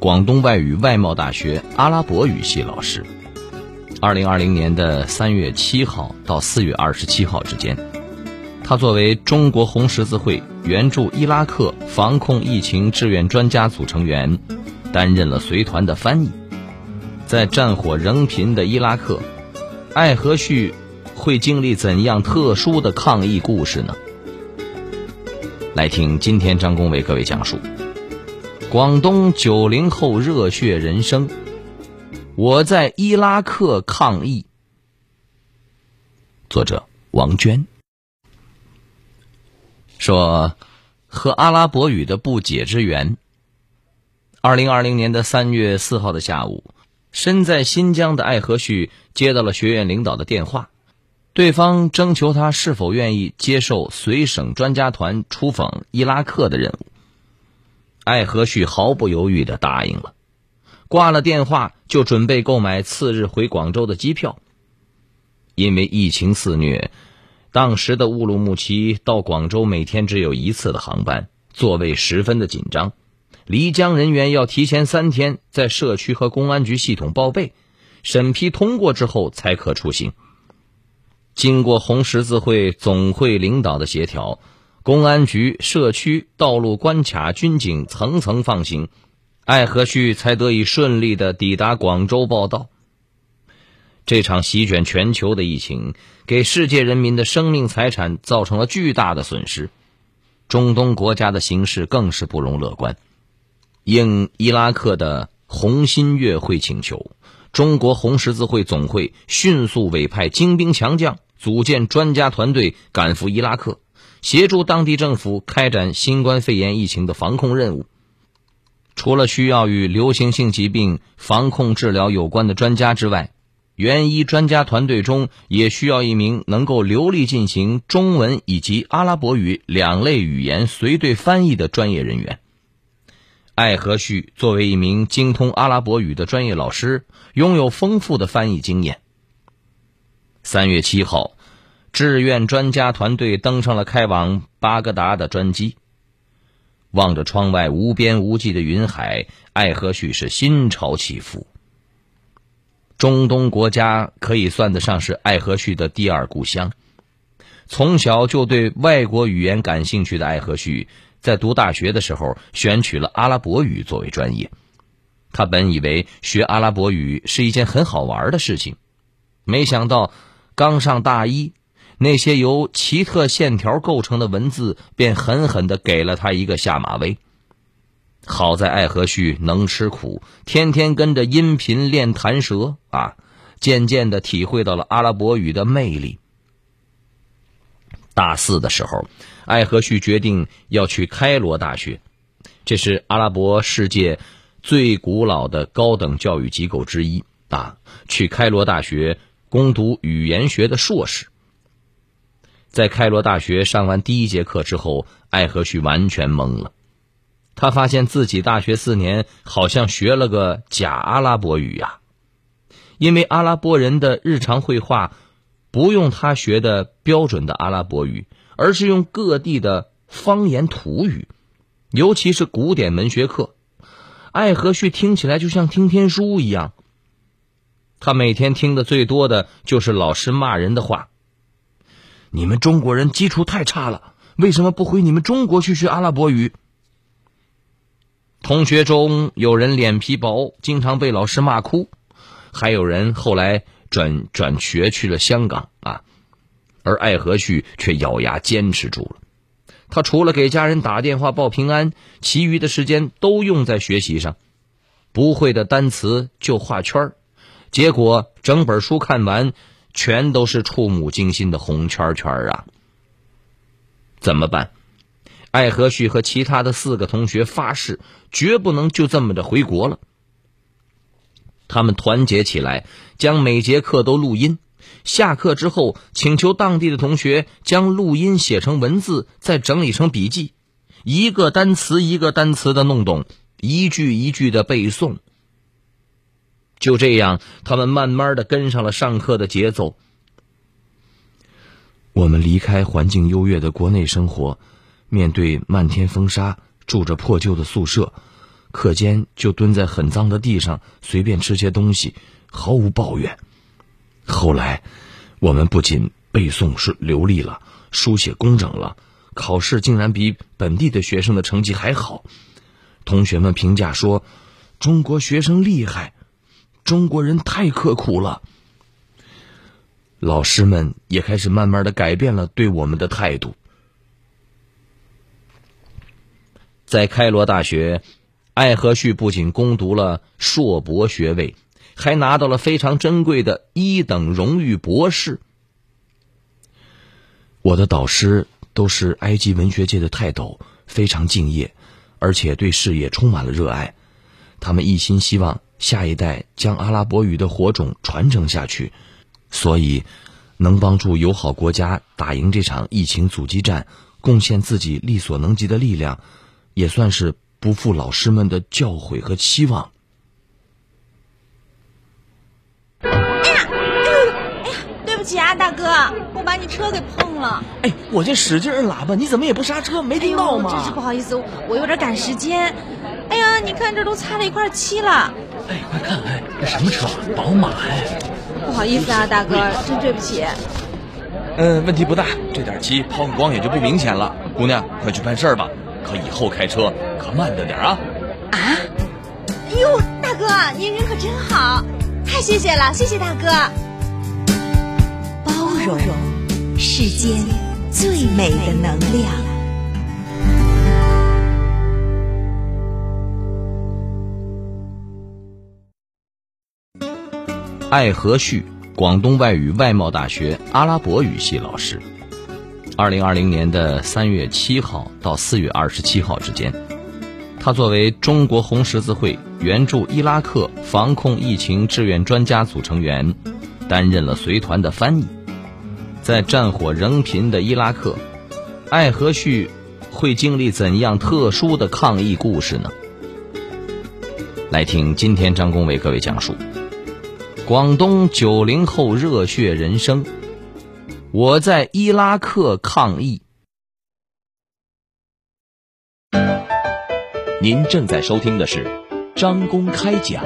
广东外语外贸大学阿拉伯语系老师。二零二零年的三月七号到四月二十七号之间，他作为中国红十字会援助伊拉克防控疫情志愿专家组成员，担任了随团的翻译。在战火仍频的伊拉克，艾和旭会经历怎样特殊的抗疫故事呢？来听今天张工为各位讲述。广东九零后热血人生，我在伊拉克抗议。作者王娟说：“和阿拉伯语的不解之缘。”二零二零年的三月四号的下午，身在新疆的艾和旭接到了学院领导的电话，对方征求他是否愿意接受随省专家团出访伊拉克的任务。艾和旭毫不犹豫的答应了，挂了电话就准备购买次日回广州的机票。因为疫情肆虐，当时的乌鲁木齐到广州每天只有一次的航班，座位十分的紧张，离疆人员要提前三天在社区和公安局系统报备，审批通过之后才可出行。经过红十字会总会领导的协调。公安局、社区、道路关卡、军警层层放行，艾和旭才得以顺利的抵达广州报道。这场席卷全球的疫情，给世界人民的生命财产造成了巨大的损失。中东国家的形势更是不容乐观。应伊拉克的红新月会请求，中国红十字会总会迅速委派精兵强将，组建专家团队，赶赴伊拉克。协助当地政府开展新冠肺炎疫情的防控任务。除了需要与流行性疾病防控治疗有关的专家之外，援医专家团队中也需要一名能够流利进行中文以及阿拉伯语两类语言随队翻译的专业人员。艾和旭作为一名精通阿拉伯语的专业老师，拥有丰富的翻译经验。三月七号。志愿专家团队登上了开往巴格达的专机。望着窗外无边无际的云海，艾和旭是心潮起伏。中东国家可以算得上是艾和旭的第二故乡。从小就对外国语言感兴趣的艾和旭，在读大学的时候选取了阿拉伯语作为专业。他本以为学阿拉伯语是一件很好玩的事情，没想到刚上大一。那些由奇特线条构成的文字，便狠狠的给了他一个下马威。好在艾和旭能吃苦，天天跟着音频练弹舌啊，渐渐的体会到了阿拉伯语的魅力。大四的时候，艾和旭决定要去开罗大学，这是阿拉伯世界最古老的高等教育机构之一啊，去开罗大学攻读语言学的硕士。在开罗大学上完第一节课之后，艾和旭完全懵了。他发现自己大学四年好像学了个假阿拉伯语呀，因为阿拉伯人的日常会话不用他学的标准的阿拉伯语，而是用各地的方言土语，尤其是古典文学课，艾和旭听起来就像听天书一样。他每天听的最多的就是老师骂人的话。你们中国人基础太差了，为什么不回你们中国去学阿拉伯语？同学中有人脸皮薄，经常被老师骂哭；还有人后来转转学去了香港啊。而艾和旭却咬牙坚持住了。他除了给家人打电话报平安，其余的时间都用在学习上。不会的单词就画圈儿，结果整本书看完。全都是触目惊心的红圈圈啊！怎么办？艾和旭和其他的四个同学发誓，绝不能就这么着回国了。他们团结起来，将每节课都录音。下课之后，请求当地的同学将录音写成文字，再整理成笔记，一个单词一个单词的弄懂，一句一句的背诵。就这样，他们慢慢的跟上了上课的节奏。我们离开环境优越的国内生活，面对漫天风沙，住着破旧的宿舍，课间就蹲在很脏的地上随便吃些东西，毫无抱怨。后来，我们不仅背诵是流利了，书写工整了，考试竟然比本地的学生的成绩还好。同学们评价说：“中国学生厉害，中国人太刻苦了。”老师们也开始慢慢的改变了对我们的态度。在开罗大学，艾和旭不仅攻读了硕博学位，还拿到了非常珍贵的一等荣誉博士。我的导师都是埃及文学界的泰斗，非常敬业，而且对事业充满了热爱。他们一心希望下一代将阿拉伯语的火种传承下去。所以，能帮助友好国家打赢这场疫情阻击战，贡献自己力所能及的力量，也算是不负老师们的教诲和期望。哎呀，哎呦，哎呀，对不起啊，大哥，我把你车给碰了。哎，我这使劲摁喇叭，你怎么也不刹车？没听到吗？真是不好意思，我有点赶时间。哎呀，你看这都擦了一块漆了。哎，快看，哎，这什么车？宝马哎。不好意思啊，大哥，真对不起。嗯，问题不大，这点漆抛个光也就不明显了。姑娘，快去办事吧，可以后开车可慢着点啊。啊？哎呦，大哥，您人可真好，太谢谢了，谢谢大哥。包容，世间最美的能量。艾和旭，广东外语外贸大学阿拉伯语系老师。二零二零年的三月七号到四月二十七号之间，他作为中国红十字会援助伊拉克防控疫情志愿专家组成员，担任了随团的翻译。在战火仍频的伊拉克，艾和旭会经历怎样特殊的抗疫故事呢？来听今天张工为各位讲述。广东九零后热血人生，我在伊拉克抗疫。您正在收听的是张公开讲，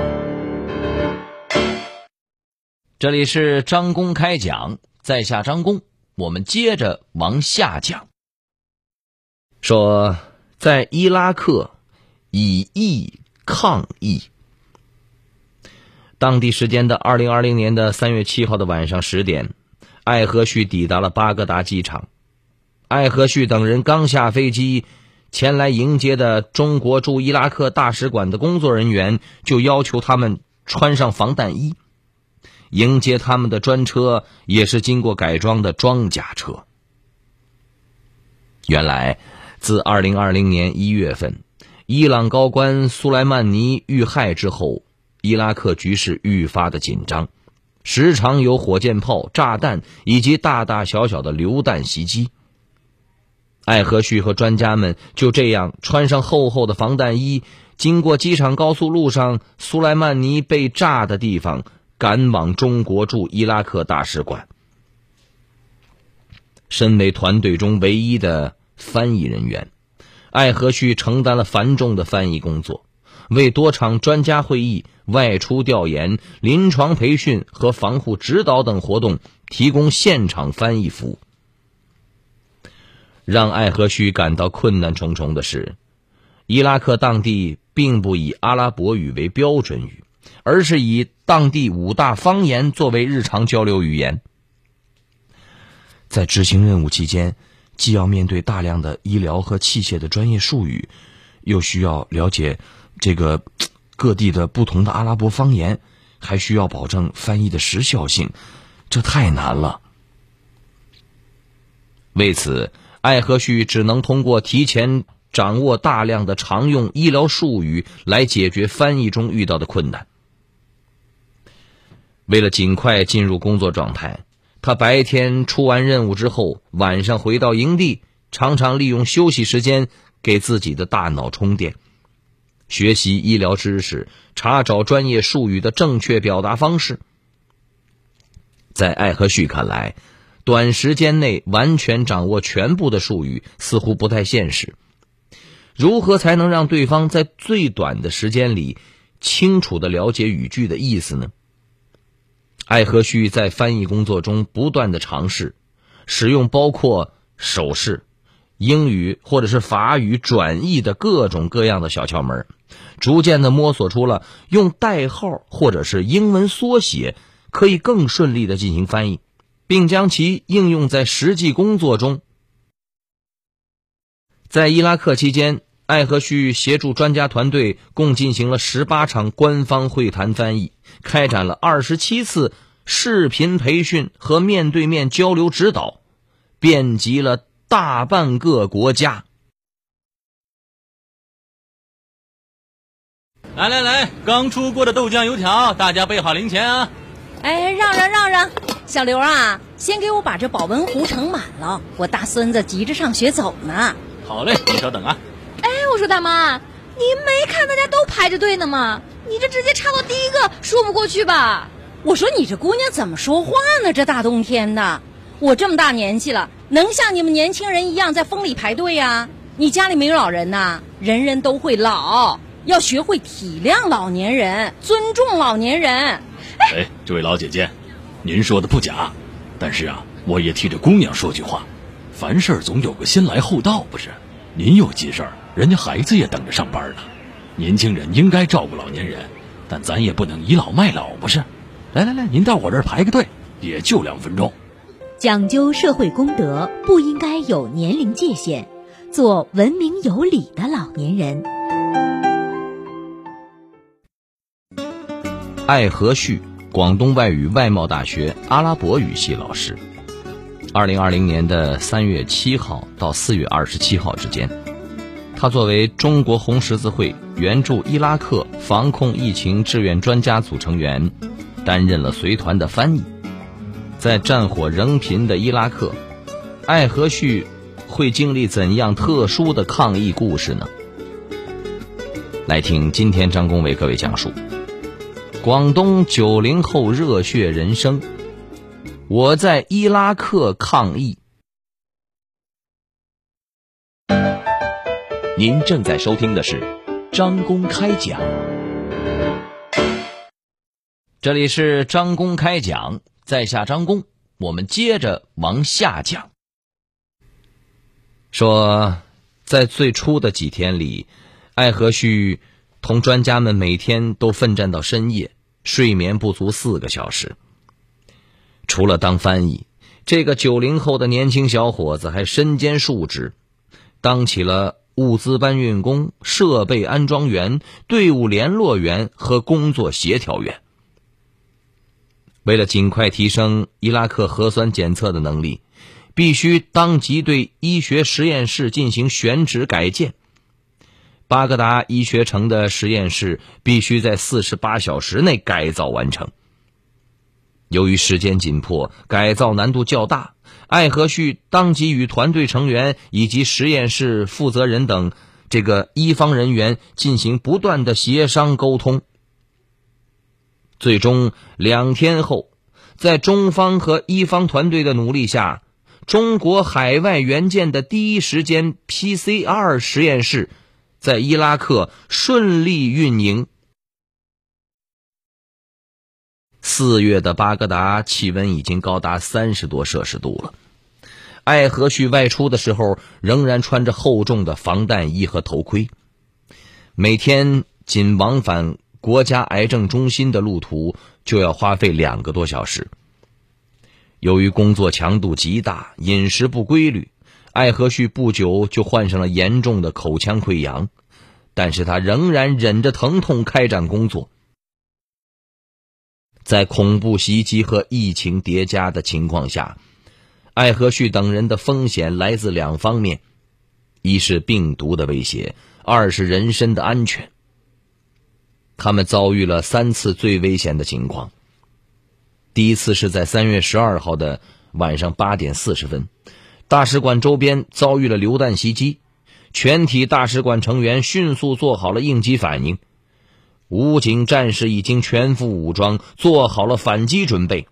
这里是张公开讲，在下张公，我们接着往下讲。说在伊拉克以疫抗疫。当地时间的二零二零年的三月七号的晚上十点，艾和旭抵达了巴格达机场。艾和旭等人刚下飞机，前来迎接的中国驻伊拉克大使馆的工作人员就要求他们穿上防弹衣。迎接他们的专车也是经过改装的装甲车。原来，自二零二零年一月份，伊朗高官苏莱曼尼遇害之后。伊拉克局势愈发的紧张，时常有火箭炮、炸弹以及大大小小的榴弹袭击。艾和旭和专家们就这样穿上厚厚的防弹衣，经过机场高速路上苏莱曼尼被炸的地方，赶往中国驻伊拉克大使馆。身为团队中唯一的翻译人员，艾和旭承担了繁重的翻译工作。为多场专家会议、外出调研、临床培训和防护指导等活动提供现场翻译服务。让艾和旭感到困难重重的是，伊拉克当地并不以阿拉伯语为标准语，而是以当地五大方言作为日常交流语言。在执行任务期间，既要面对大量的医疗和器械的专业术语，又需要了解。这个各地的不同的阿拉伯方言，还需要保证翻译的时效性，这太难了。为此，艾和旭只能通过提前掌握大量的常用医疗术语来解决翻译中遇到的困难。为了尽快进入工作状态，他白天出完任务之后，晚上回到营地，常常利用休息时间给自己的大脑充电，学习医疗知识，查找专业术语的正确表达方式。在艾和旭看来，短时间内完全掌握全部的术语似乎不太现实。如何才能让对方在最短的时间里清楚的了解语句的意思呢？艾和旭在翻译工作中不断的尝试，使用包括手势、英语或者是法语转译的各种各样的小窍门，逐渐的摸索出了用代号或者是英文缩写可以更顺利的进行翻译，并将其应用在实际工作中。在伊拉克期间，艾和旭协助专家团队共进行了十八场官方会谈翻译，开展了二十七次视频培训和面对面交流指导，遍及了大半个国家。来来来，刚出锅的豆浆油条，大家备好零钱啊！哎，让让让让，小刘啊，先给我把这保温壶盛满了，我大孙子急着上学走呢。好嘞，你稍等啊。哎，我说大妈，您没看大家都排着队呢吗？你这直接插到第一个，说不过去吧？我说你这姑娘怎么说话呢？这大冬天的，我这么大年纪了，能像你们年轻人一样在风里排队呀？你家里没有老人呐？人人都会老，要学会体谅老年人，尊重老年人。哎，这位老姐姐，您说的不假，但是啊，我也替这姑娘说句话，凡事总有个先来后到，不是？您有急事儿，人家孩子也等着上班呢。年轻人应该照顾老年人，但咱也不能倚老卖老，不是？来来来，您到我这儿排个队，也就两分钟。讲究社会公德，不应该有年龄界限，做文明有礼的老年人。艾和旭，广东外语外贸大学阿拉伯语系老师。二零二零年的三月七号到四月二十七号之间，他作为中国红十字会援助伊拉克防控疫情志愿专家组成员，担任了随团的翻译。在战火仍频的伊拉克，艾和旭会经历怎样特殊的抗疫故事呢？来听今天张工为各位讲述广东九零后热血人生。我在伊拉克抗议。您正在收听的是张公开讲，这里是张公开讲，在下张公，我们接着往下讲。说，在最初的几天里，艾和旭同专家们每天都奋战到深夜，睡眠不足四个小时。除了当翻译，这个九零后的年轻小伙子还身兼数职，当起了物资搬运工、设备安装员、队伍联络员和工作协调员。为了尽快提升伊拉克核酸检测的能力，必须当即对医学实验室进行选址改建。巴格达医学城的实验室必须在四十八小时内改造完成。由于时间紧迫，改造难度较大，艾和旭当即与团队成员以及实验室负责人等这个一方人员进行不断的协商沟通。最终两天后，在中方和伊方团队的努力下，中国海外援建的第一时间 PCR 实验室在伊拉克顺利运营。四月的巴格达气温已经高达三十多摄氏度了。艾和旭外出的时候仍然穿着厚重的防弹衣和头盔，每天仅往返国家癌症中心的路途就要花费两个多小时。由于工作强度极大，饮食不规律，艾和旭不久就患上了严重的口腔溃疡，但是他仍然忍着疼痛开展工作。在恐怖袭击和疫情叠加的情况下，艾和旭等人的风险来自两方面：一是病毒的威胁，二是人身的安全。他们遭遇了三次最危险的情况：第一次是在三月十二号的晚上八点四十分，大使馆周边遭遇了榴弹袭击，全体大使馆成员迅速做好了应急反应，武警战士已经全副武装，做好了反击准备。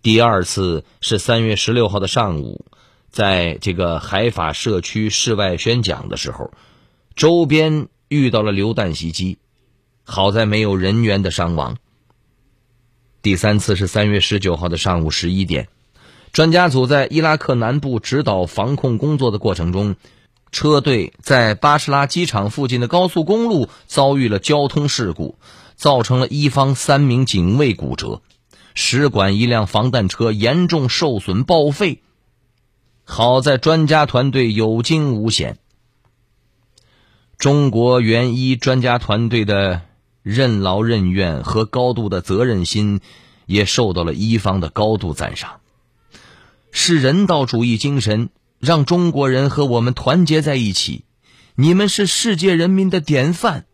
第二次是三月十六号的上午，在这个海法社区室外宣讲的时候，周边遇到了榴弹袭击，好在没有人员的伤亡。第三次是三月十九号的上午十一点，专家组在伊拉克南部指导防控工作的过程中，车队在巴士拉机场附近的高速公路遭遇了交通事故，造成了一方三名警卫骨折。使馆一辆防弹车严重受损报废，好在专家团队有惊无险。中国援医专家团队的任劳任怨和高度的责任心，也受到了医方的高度赞赏。是人道主义精神让中国人和我们团结在一起，你们是世界人民的典范。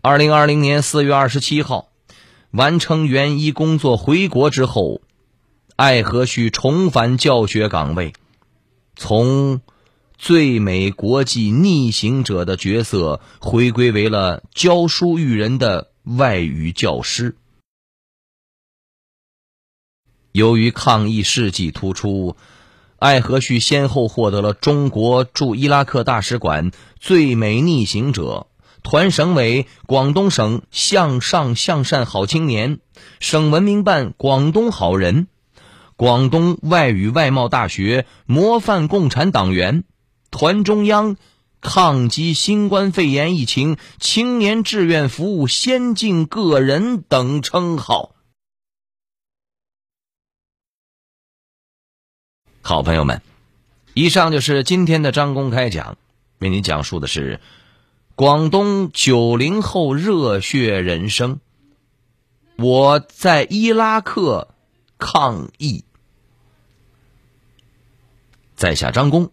二零二零年四月二十七号。完成援医工作回国之后，艾和旭重返教学岗位，从最美国际逆行者的角色回归为了教书育人的外语教师。由于抗疫事迹突出，艾和旭先后获得了中国驻伊拉克大使馆最美逆行者。团省委广东省向上向善好青年，省文明办广东好人，广东外语外贸大学模范共产党员，团中央抗击新冠肺炎疫情青年志愿服务先进个人等称号。好朋友们，以上就是今天的张公开讲，为您讲述的是。广东九零后热血人生，我在伊拉克抗议。在下张工，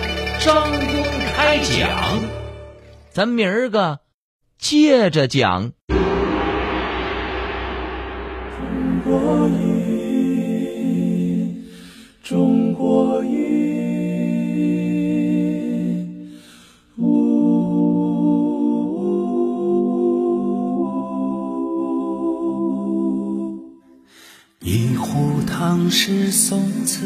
张公开讲，咱明儿个接着讲。中国中国一唐诗宋词，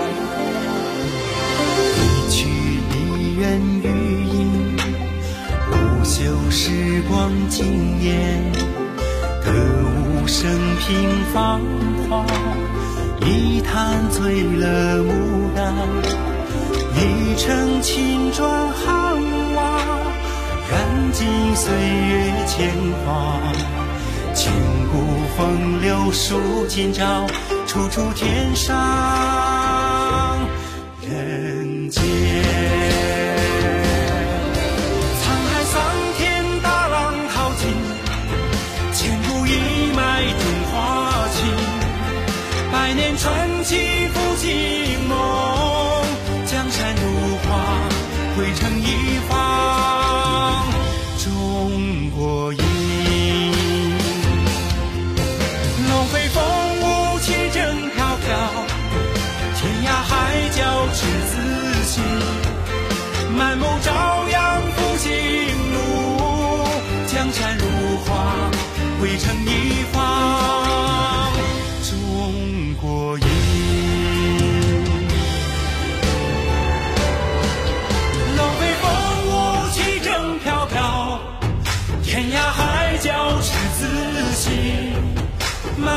时光惊艳。歌舞升平芳华，一坛醉了牡丹。一城青砖汉瓦，燃尽岁月铅华。千古风流数今朝，处处天上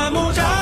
满目朝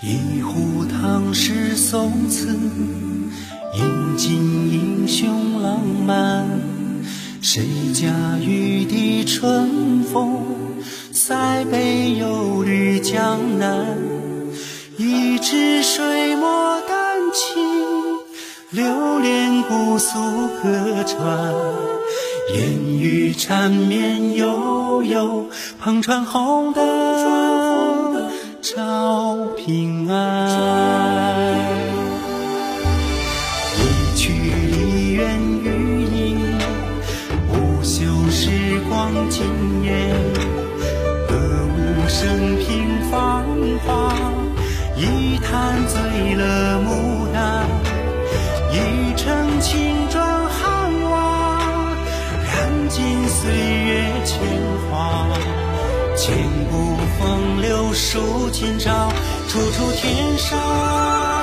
一壶唐诗宋词，饮尽英雄浪漫。谁家玉笛春风，塞北又绿江南。一支水墨丹青，流连姑苏客船。烟雨缠绵悠悠，篷船红灯照平安。一曲梨园余音，不朽时光惊艳。歌舞升平芳华，一坛醉了牡丹。一城青砖汉瓦，燃尽岁月铅华。千古风流数今朝，处处天上。